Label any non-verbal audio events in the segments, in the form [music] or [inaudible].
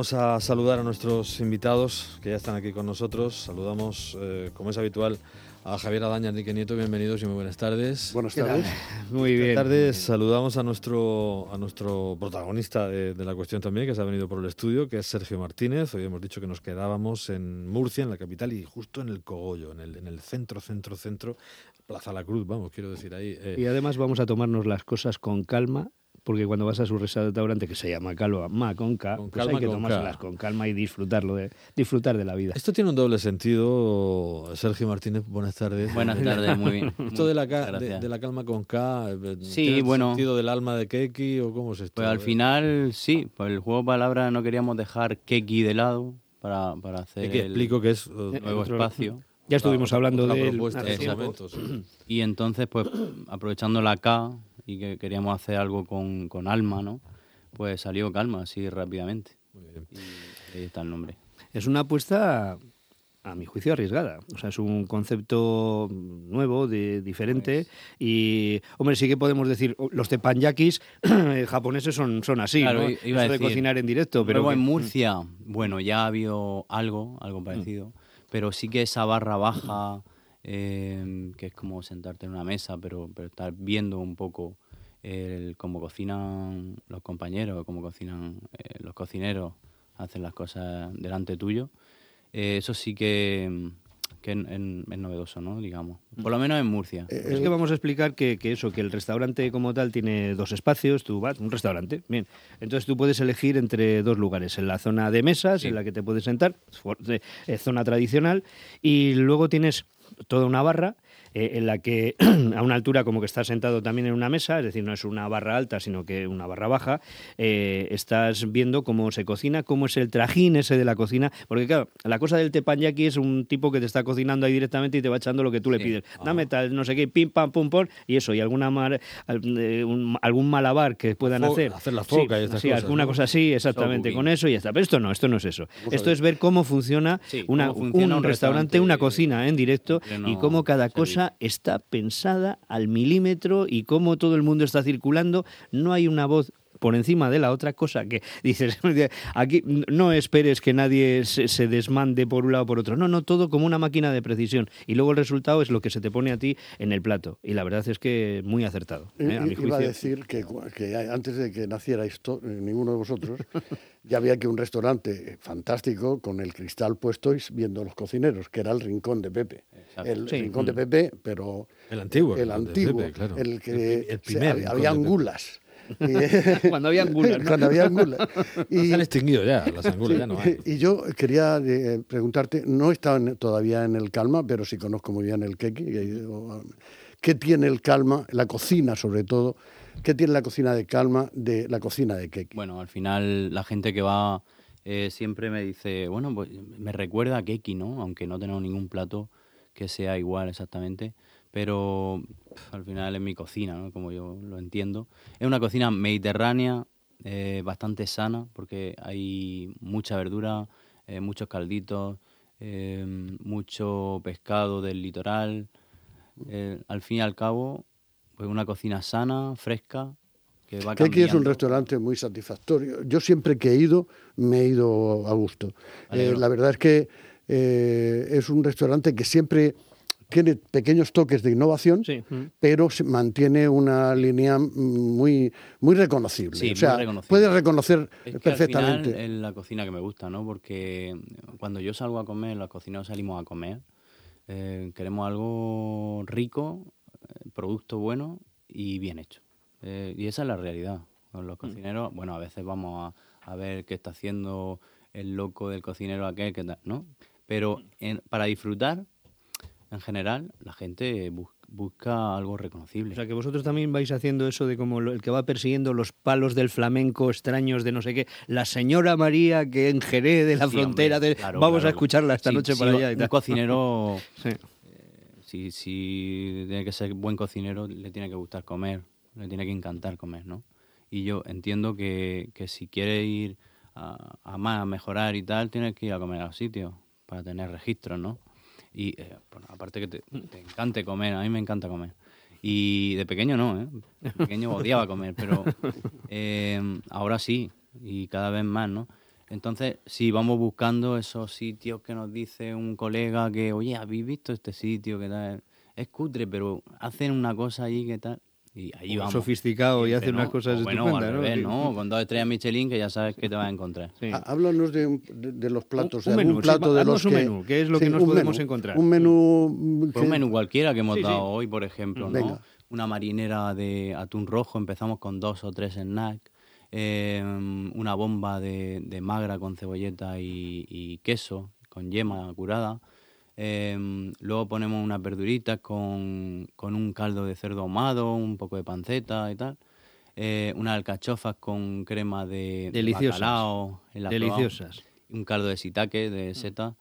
vamos a saludar a nuestros invitados que ya están aquí con nosotros. Saludamos, eh, como es habitual, a Javier Adaña, Enrique Nieto. Bienvenidos y muy buenas tardes. Buenas tardes. Muy bien. Buenas tardes. Saludamos a nuestro, a nuestro protagonista de, la cuestión también, que se ha venido por el estudio, que es Sergio Martínez. Hoy hemos dicho que nos quedábamos en Murcia, en la capital, y justo en el Cogollo, en el, en el centro, centro, centro, Plaza La Cruz, vamos, quiero decir ahí. Eh. Y además vamos a tomarnos las cosas con calma porque cuando vas a su restaurante que se llama Calma con K, pues hay que tomárselas con calma y disfrutarlo de, disfrutar de la vida. Esto tiene un doble sentido, Sergio Martínez, buenas tardes. Buenas [laughs] tardes, muy bien. Esto de la, de, la calma con K, eh, sí, bueno, sentido del alma de Keki o cómo es esto? Pues al final sí, pues el juego de palabras no queríamos dejar Keki de lado para, para hacer que explico que es uh, nuevo espacio. Ya estuvimos hablando de él. Y entonces, pues [clears throat] aprovechando la K, y que queríamos hacer algo con, con alma, ¿no? Pues salió Calma así rápidamente. Muy bien. Y ahí está el nombre. Es una apuesta a mi juicio arriesgada. O sea, es un concepto nuevo, de, diferente. Pues y, hombre, sí que podemos decir, oh, los tepanyakis [clears throat] japoneses son, son así, ¿no? Iba de cocinar en directo. Pero en Murcia, bueno, ya ha habido algo, algo parecido. Pero sí que esa barra baja Em, que es como sentarte en una mesa, pero, pero estar viendo un poco el, cómo cocinan los compañeros, cómo cocinan eh, los cocineros, hacen las cosas delante tuyo. Eh, eso sí que, que es, novedoso, ¿no? Digamos. Por lo menos en Murcia. Eh, es que vamos a explicar que, que, eso, que el restaurante como tal tiene dos espacios, tú vas, un restaurante, bien. Entonces tú puedes elegir entre dos lugares, en la zona de mesas, en la que te puedes sentar, zona tradicional, y luego tienes toda una barra eh, en la que [clears throat] a una altura como que estás sentado también en una mesa, es decir, no es una barra alta, sino que una barra baja, eh, estás viendo cómo se cocina, cómo es el trajín ese de la cocina, porque claro, la cosa del teppanyaki es un tipo que te está cocinando ahí directamente y te va echando lo que tú le pides. Ah. Dame tal, no sé qué, pim, pam, pum, pum, y eso, y alguna mar, eh, algún malabar que puedan hacer. Hacer la foca y estas sí, alguna cosa así, exactamente, con eso y ya está. Pero esto no, esto no es eso. Esto es ver cómo funciona, una, un, restaurante, una cocina en directo y cómo cada cosa está pensada al milímetro y cómo todo el mundo está circulando. No hay una voz por encima de la otra cosa que dices, [laughs] aquí no esperes que nadie se, desmande por un lado o por otro. No, no, todo como una máquina de precisión. Y luego el resultado es lo que se te pone a ti en el plato. Y la verdad es que muy acertado. ¿eh? A Iba a decir que, que, antes de que naciera esto, eh, ninguno de vosotros, [laughs] ya había que un restaurante fantástico con el cristal puesto y viendo los cocineros, que era el Rincón de Pepe. El Rincón de Pepe, pero... El antiguo. El antiguo, el que el, primer, había angulas. [laughs] cuando había angulas. Cuando había angulas. [laughs] Y, Se han extinguido ya, las angulas ya no hay. Y yo quería eh, preguntarte, no he estado todavía en el Calma, pero sí conozco muy bien el Keki. ¿Qué tiene el Calma, la cocina sobre todo, ¿Qué tiene la cocina de Calma de la cocina de Keki? Bueno, al final la gente que va eh, siempre me dice, bueno, pues me recuerda a Keki, ¿no? Aunque no tengo ningún plato que sea igual exactamente, pero al final es mi cocina, ¿no? Como yo lo entiendo. Es una cocina mediterránea, eh, bastante sana, porque hay mucha verdura, eh, muchos calditos, mucho pescado del litoral. al fin y al cabo, pues una cocina sana, fresca, que va Aquí es un restaurante muy satisfactorio. Yo siempre que he ido, me he ido a gusto. Eh, la verdad es que eh, es un restaurante que siempre tiene pequeños toques de innovación, pero se mantiene una línea muy, muy reconocible. Sí, o sea, puedes reconocer perfectamente. es la cocina que me gusta, ¿no? Porque cuando yo salgo a comer, los cocineros salimos a comer, eh, queremos algo rico, producto bueno y bien hecho. Eh, y esa es la realidad. Los mm. cocineros, bueno, a veces vamos a, ver qué está haciendo el loco del cocinero aquel, que ¿no? Pero para disfrutar, en general, la gente busca algo reconocible. O sea, que vosotros también vais haciendo eso de como el que va persiguiendo los palos del flamenco extraños de no sé qué. La señora María que en Jerez de la frontera, de... vamos a escucharla esta noche por allá. un cocinero [laughs] si, si tiene que ser buen cocinero, le tiene que gustar comer, le tiene que encantar comer, ¿no? Y yo entiendo que, que si quiere ir a, a, más, a mejorar y tal, tienes que ir a comer a los sitios para tener registros, ¿no? Y eh, aparte que te, te, encante comer, a mí me encanta comer. Y de pequeño no, ¿eh? De pequeño odiaba comer, pero [laughs] eh, ahora sí, y cada vez más, ¿no? Entonces, sí, vamos buscando esos sitios que nos dice un colega que, oye, ¿habéis visto este sitio? que tal? Es cutre, pero hacen una cosa allí que tal. Y ahí vamos. Sofisticado y, hacen unas no, cosas o bueno, estupendas, al ¿no? revés, Sí. ¿no? Con dos estrellas Michelin que ya sabes que te vas a encontrar. Sí. Há- Háblanos de, un- de, de los platos, Un- un de algún menú, sí, plato de haznos los un que... menú, ¿qué es lo que nos podemos menú, encontrar? Un menú... mm, Pues un menú cualquiera que hemos Sí, sí. dado hoy, por ejemplo, ¿no? Venga. Una marinera de atún rojo, empezamos con dos o tres snacks. eh, una bomba de, de magra con cebolleta y, y queso, con yema curada. Eh, luego ponemos unas verduritas con, con un caldo de cerdo ahumado, un poco de panceta y tal. eh, unas alcachofas con crema de, de Deliciosas. bacalao enlatado, Deliciosas. un caldo de sitaque, de seta.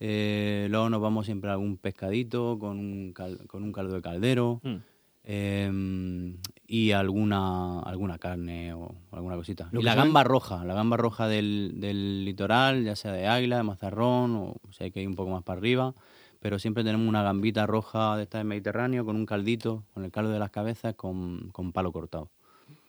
Eh, luego nos vamos siempre a algún pescadito con un, cal- con un caldo de caldero Mm. Eh, y alguna alguna carne o alguna cosita. Lo y la saben- gamba roja, la gamba roja del, del litoral, ya sea de águila, de mazarrón o si hay que ir un poco más para arriba. Pero siempre tenemos una gambita roja de esta del Mediterráneo con un caldito, con el caldo de las cabezas, con, con palo cortado.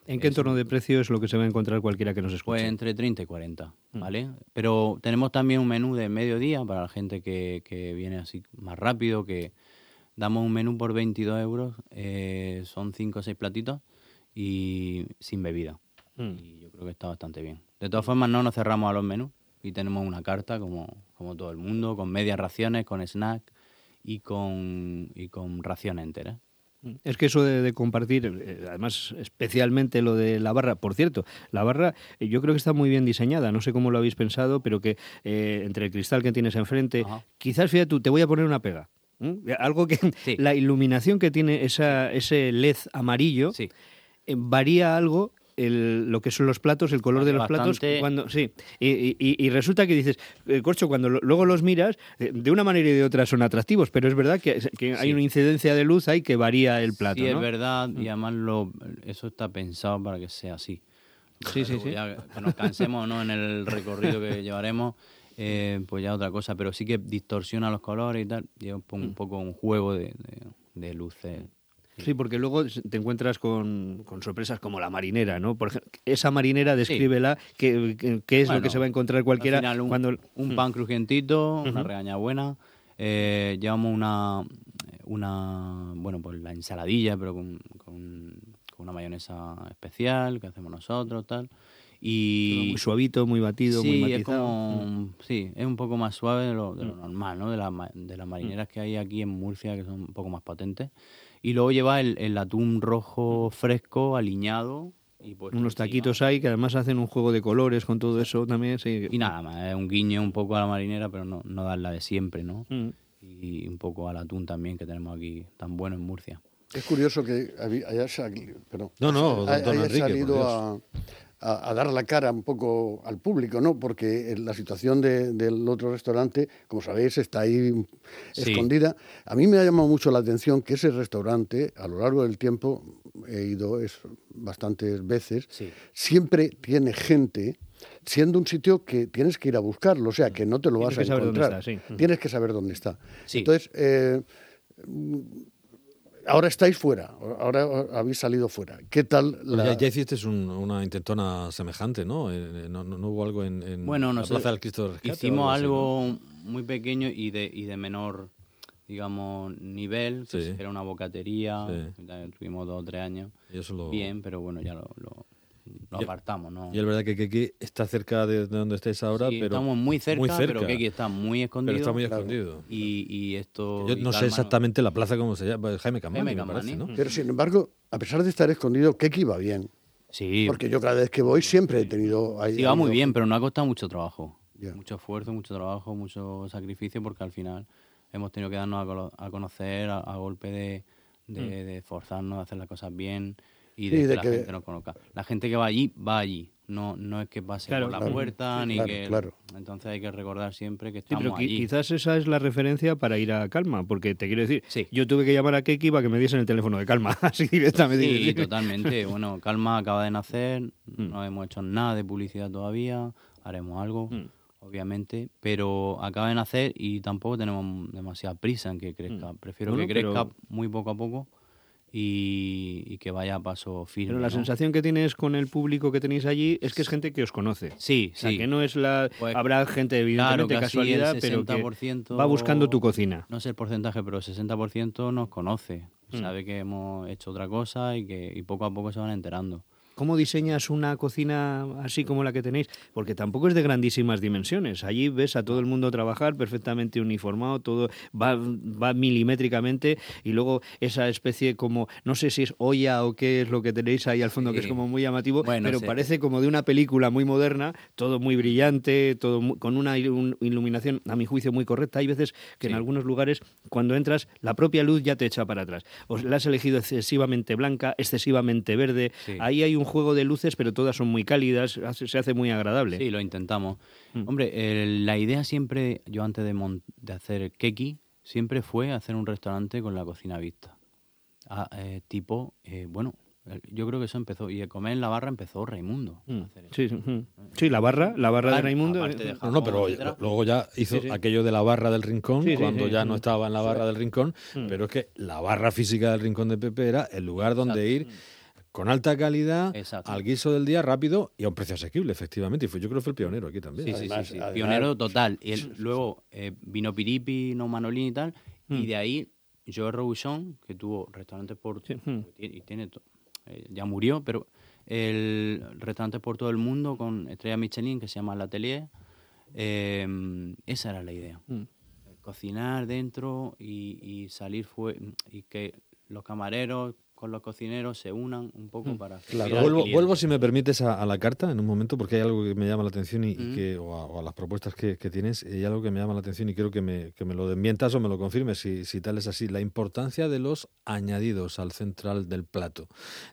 ¿En qué entorno de precio es lo que se va a encontrar cualquiera que nos escuche? Pues entre 30 y 40, Mm. ¿vale? Pero tenemos también un menú de mediodía para la gente que, que viene así más rápido, que damos un menú por 22 euros, eh, son 5 o 6 platitos y sin bebida. Mm. Y yo creo que está bastante bien. De todas formas, no nos cerramos a los menús y tenemos una carta como, como todo el mundo, con medias raciones, con snack y con, y con raciones enteras. Es que eso de, de compartir, eh, además especialmente lo de la barra, por cierto, la barra eh, yo creo que está muy bien diseñada, no sé cómo lo habéis pensado, pero que eh, entre el cristal que tienes enfrente, Ajá. quizás fíjate tú, te voy a poner una pega. ¿M? Algo que [laughs] Sí. la iluminación que tiene esa, ese LED amarillo Sí. eh, varía algo el- lo que son los platos, el color de los Bastante. platos, cuando sí, y, y- y- resulta que dices, eh, corcho, cuando lo- luego los miras, eh, de una manera y de otra son atractivos, pero es verdad que, que hay Sí. una incidencia de luz ahí que varía el plato, Sí, ¿no? Mm. es verdad, y además lo, eso está pensado para que sea así. Sí, sí, sí. ya que nos cansemos ¿no? en el recorrido que [laughs] llevaremos, eh, pues ya otra cosa, pero sí que distorsiona los colores y tal, y es un, Mm. poco un juego de, de- de luces. Sí, porque luego te encuentras con, con sorpresas como la marinera, ¿no? Por ejemplo, esa marinera, descríbela, ¿qué, qué- qué es lo que se va a encontrar cualquiera Al final, un, cuando... un Mm. pan crujientito, una regaña buena, eh, llevamos una, una, bueno, pues la ensaladilla, pero con, con- con una mayonesa especial que hacemos nosotros, tal. Y, Muy suavito, muy batido, sí, muy es matizado. como, sí, es un poco más suave de lo, de lo normal, ¿no? De, la de las marineras que hay aquí en Murcia, que son un poco más potentes. Y luego lleva el, el atún rojo fresco, aliñado. Y Unos encima. taquitos hay que además hacen un juego de colores con todo eso también. Sí. Y nada más, es un guiño un poco a la marinera, pero no, no dar la de siempre, ¿no? Mm. Y un poco al atún también que tenemos aquí tan bueno en Murcia. Es curioso que haya salido, perdón, No, no, haya- don haya Enrique, por salido a, a- a dar la cara un poco al público, ¿no? Porque en la situación de- del otro restaurante, como sabéis, está ahí Sí. escondida. A mí me ha llamado mucho la atención que ese restaurante, a lo largo del tiempo, he ido es, bastantes veces, Sí. siempre tiene gente, siendo un sitio que tienes que ir a buscarlo, o sea, que no te lo Tienes vas a encontrar. está, sí. Tienes que saber dónde está. Entonces, eh, ahora estáis fuera, ahora habéis salido fuera. ¿Qué tal la... Ya, ya hiciste un- una intentona semejante, ¿no? Eh, no, no- no hubo algo en, en Bueno, la Plaza del Cristo de Rescate hicimos así, ¿no? algo muy pequeño y de, y de menor, digamos, nivel, que era una bocatería, Sí. tuvimos dos o tres años, Y eso lo- bien, pero bueno, ya lo, lo, lo Y- apartamos, ¿no? Y es verdad que Keki está cerca de, de donde estáis ahora, Sí, pero estamos muy cerca, muy pero que aquí está muy escondido. pero está muy Claro. escondido. Y, y esto... Yo y no sé exactamente la plaza cómo se llama, Jaime Camani, Jaime me parece, Camani. ¿no? Pero sin embargo, a pesar de estar escondido, Keki va bien. Sí, Porque yo cada vez que voy siempre he tenido... ahí- sí, va muy bien, pero nos ha costado mucho trabajo. Mucho esfuerzo, mucho trabajo, mucho sacrificio, porque al final hemos tenido que darnos a, conocer a, a golpe de, de, de esforzarnos, de hacer las cosas bien y de, Sí, que la que- gente nos conozca. La gente que va allí, va allí. No, no es que pase Claro, por la claro. puerta, ni Claro, que... claro. Entonces hay que recordar siempre que Sí, pero estamos qui- allí. quizás esa es la referencia para ir a Calma, porque te quiero decir, Sí. yo tuve que llamar a Keki para que me diesen el teléfono de Calma, [laughs] así directamente. Sí, totalmente. Bueno, Calma acaba de nacer, Mm. no hemos hecho nada de publicidad todavía, haremos algo, obviamente, pero acaba de nacer y tampoco tenemos demasiada prisa en que crezca. Prefiero Mm. Bueno, que crezca pero- muy poco a poco y, que vaya a paso firme. Pero la ¿no? sensación que tienes con el público que tenéis allí es que es gente que os conoce. Sí, O sea, sí. que no es la... Pues, habrá gente, evidentemente, Claro, casualidad, el pero que 60% va buscando tu cocina. No sé el porcentaje, pero el 60% nos conoce. Mm. Sabe que hemos hecho otra cosa y que y poco a poco se van enterando. ¿Cómo diseñas una cocina así como la que tenéis? Porque tampoco es de grandísimas dimensiones. Allí ves a todo el mundo trabajar perfectamente uniformado, todo va, va milimétricamente y luego esa especie como, no sé si es olla o qué es lo que tenéis ahí al fondo, que es como muy llamativo, Bueno, pero sí. parece como de una película muy moderna, todo muy brillante, todo con una il- iluminación, a mi juicio, muy correcta. Hay veces que en Sí. algunos lugares, cuando entras, la propia luz ya te echa para atrás. Os la has elegido excesivamente blanca, excesivamente verde. Ahí hay un juego de luces, pero todas son muy cálidas, se hace muy agradable. Sí, lo intentamos. Mm. Hombre, eh, la idea siempre, yo antes de, de hacer Keki, siempre fue hacer un restaurante con la cocina vista. Ah, eh, tipo, eh, bueno, eh, yo creo que eso empezó. Y de comer en la barra empezó Raimundo. a Mm, hacer eso. Sí, sí, mm. Sí, la barra, la barra de Raimundo. de eh, No, no, pero etcétera. luego ya hizo Sí, sí. aquello de la barra del rincón, cuando sí. ya no estaba en la barra del rincón, Mm. pero es que la barra física del rincón de Pepe era el lugar donde ir con alta calidad, Exacto. al guiso del día rápido y a un precio asequible, efectivamente. Y fue, yo creo que fue el pionero aquí también. Sí, sí, Además- sí, sí. además- Pionero total. Y el- luego eh, vino Piripi, no Manolín y tal. Mm. Y de ahí, Joe Robuchon, que tuvo restaurantes por. Sí, mm. y tiene- eh, ya murió, pero el restaurante por todo el mundo con estrella Michelin que se llama La Atelier. eh, esa era la idea. Mm. Cocinar dentro y, y salir fue y que los camareros con los cocineros se unan un poco para Claro. Vuelvo, vuelvo, si me permites, a, a la carta en un momento, porque hay algo que me llama la atención y, y Mm. que, o, a, o a las propuestas que, que tienes, y hay algo que me llama la atención y quiero que me, que me lo desmientas o me lo confirmes si, si tal es así. La importancia de los añadidos al central del plato.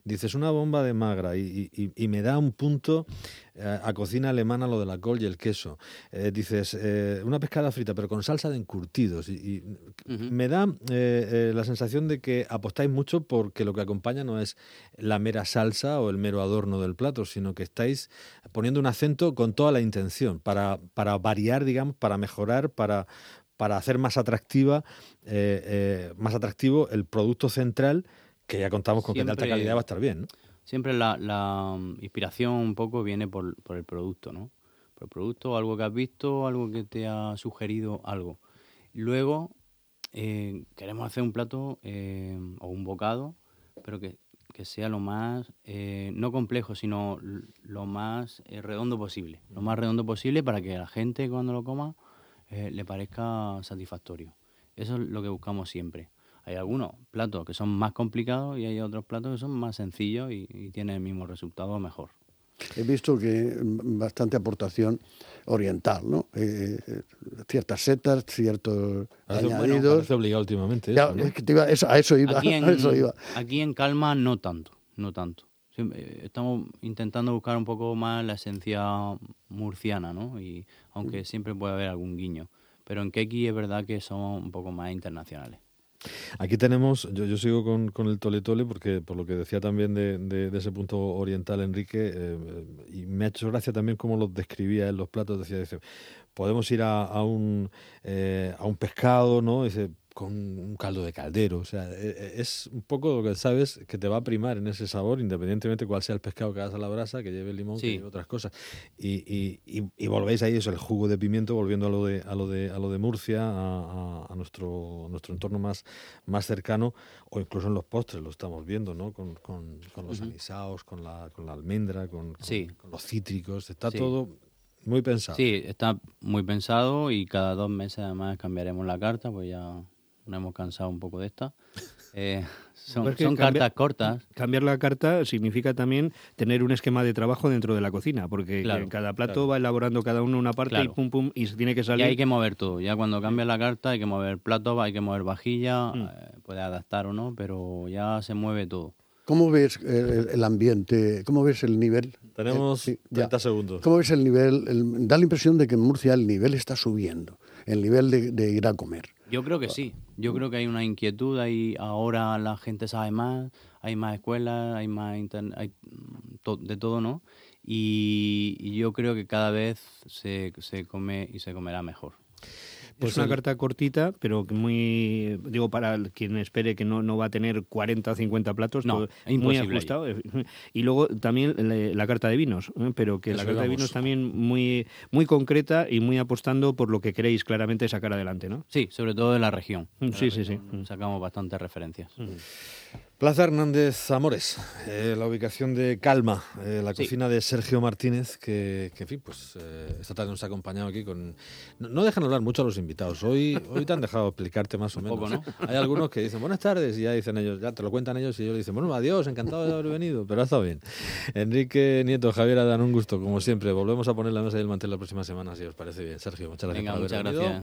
Dices una bomba de magra y, y- y me da un punto eh, a cocina alemana lo de la col y el queso. Eh, dices eh, una pescada frita, pero con salsa de encurtidos. Y, me da eh, eh, la sensación de que apostáis mucho porque lo que acompaña no es la mera salsa o el mero adorno del plato, sino que estáis poniendo un acento con toda la intención para, para variar, digamos, para mejorar, para, para hacer más atractiva, eh, eh, más atractivo el producto central que ya contamos con que de alta calidad va a estar bien. ¿no? Siempre la, la, mm, inspiración un poco viene por, el producto, ¿no? Por el producto, algo que has visto, algo que te ha sugerido algo. Luego, eh, queremos hacer un plato eh, o un bocado, pero que, sea lo más, eh, no complejo, sino lo más eh, redondo posible. Lo más redondo posible para que la gente cuando lo coma eh, le parezca satisfactorio. Eso es lo que buscamos siempre. Hay algunos platos que son más complicados y hay otros platos que son más sencillos y, y tienen el mismo resultado o mejor. He visto que mm, bastante aportación oriental, ¿no? Eh, eh, ciertas setas, ciertos Parece, bueno, añadidos. parece obligado últimamente. Ya, eso, ¿no? es que te iba- eso- a eso iba. Aquí [laughs] en, a eso iba. aquí en Calma no tanto, no tanto. Eh, Estamos intentando buscar un poco más la esencia murciana, ¿no? Y aunque siempre puede haber algún guiño. Pero en Keki es verdad que somos un poco más internacionales. Aquí tenemos, yo, yo sigo con, con el tole tole porque por lo que decía también de, de- de ese punto oriental Enrique, eh, eh, y me ha hecho gracia también cómo los describía en los platos, decía, podemos ir a, un, eh, a un pescado, ¿no? Con un caldo de caldero, o sea, eh, eh, es un poco lo que sabes que te va a primar en ese sabor, independientemente cuál sea el pescado que hagas a la brasa, que lleve limón, que Sí. lleve otras cosas. Y, y, y- y volvéis ahí, eso, el jugo de pimiento, volviendo a lo de, a lo de, a lo de Murcia, a, a- nuestro, a nuestro entorno más, más cercano, o incluso en los postres, lo estamos viendo, ¿no? Con, con- con los Ujú. anisados, con la, con la almendra, con, con- Sí. con los cítricos, está Sí. todo muy pensado. Sí, está muy pensado y cada dos meses además cambiaremos la carta, pues ya nos hemos cansado un poco de esta. [laughs] Eh, son Pues que son cambia- cartas cortas. Cambiar la carta significa también tener un esquema de trabajo dentro de la cocina, porque Claro, en cada plato claro. va elaborando cada uno una parte y pum pum y se tiene que Y salir. hay que mover todo. Ya cuando cambia la carta hay que mover platos, hay que mover vajilla, Mm. eh, puede adaptar o no, pero ya se mueve todo. ¿Cómo ves el, ambiente? ¿Cómo ves el nivel? Tenemos Eh, sí, ya. 30 segundos. ¿Cómo ves el nivel? El- da la impresión de que en Murcia el nivel está subiendo, el nivel de, de ir a comer. Yo creo que sí. Yo creo que hay una inquietud, hay, ahora la gente sabe más, hay más escuelas, hay más internet, hay de todo, ¿no? Y, y yo creo que cada vez se, se come y se comerá mejor. Es una carta cortita, pero muy, digo, para quien espere que no, no va a tener 40 o 50 platos, no, muy ajustado. [laughs] Y luego también la, carta de vinos, ¿eh? pero que la carta de vinos también muy, muy concreta y muy apostando por lo que queréis claramente sacar adelante, ¿no? Sí, sobre todo de la región. Mm, sí, sí, sí. Sacamos bastantes referencias. Plaza Hernández Amores, eh, la ubicación de Calma, eh, la cocina de Sergio Martínez, que, en fin, pues eh, esta tarde nos ha acompañado aquí con... No, dejan hablar mucho a los invitados, hoy, hoy te han dejado explicarte más o menos. Hay algunos que dicen buenas tardes y ya dicen ellos, ya te lo cuentan ellos y ellos dicen, bueno, adiós, encantado de haber venido, pero ha estado bien. Enrique Nieto, Javier Adán, un gusto, como siempre. Volvemos a poner la mesa y el mantel la próxima semana, si os parece bien. Sergio, muchas gracias. Venga, muchas gracias.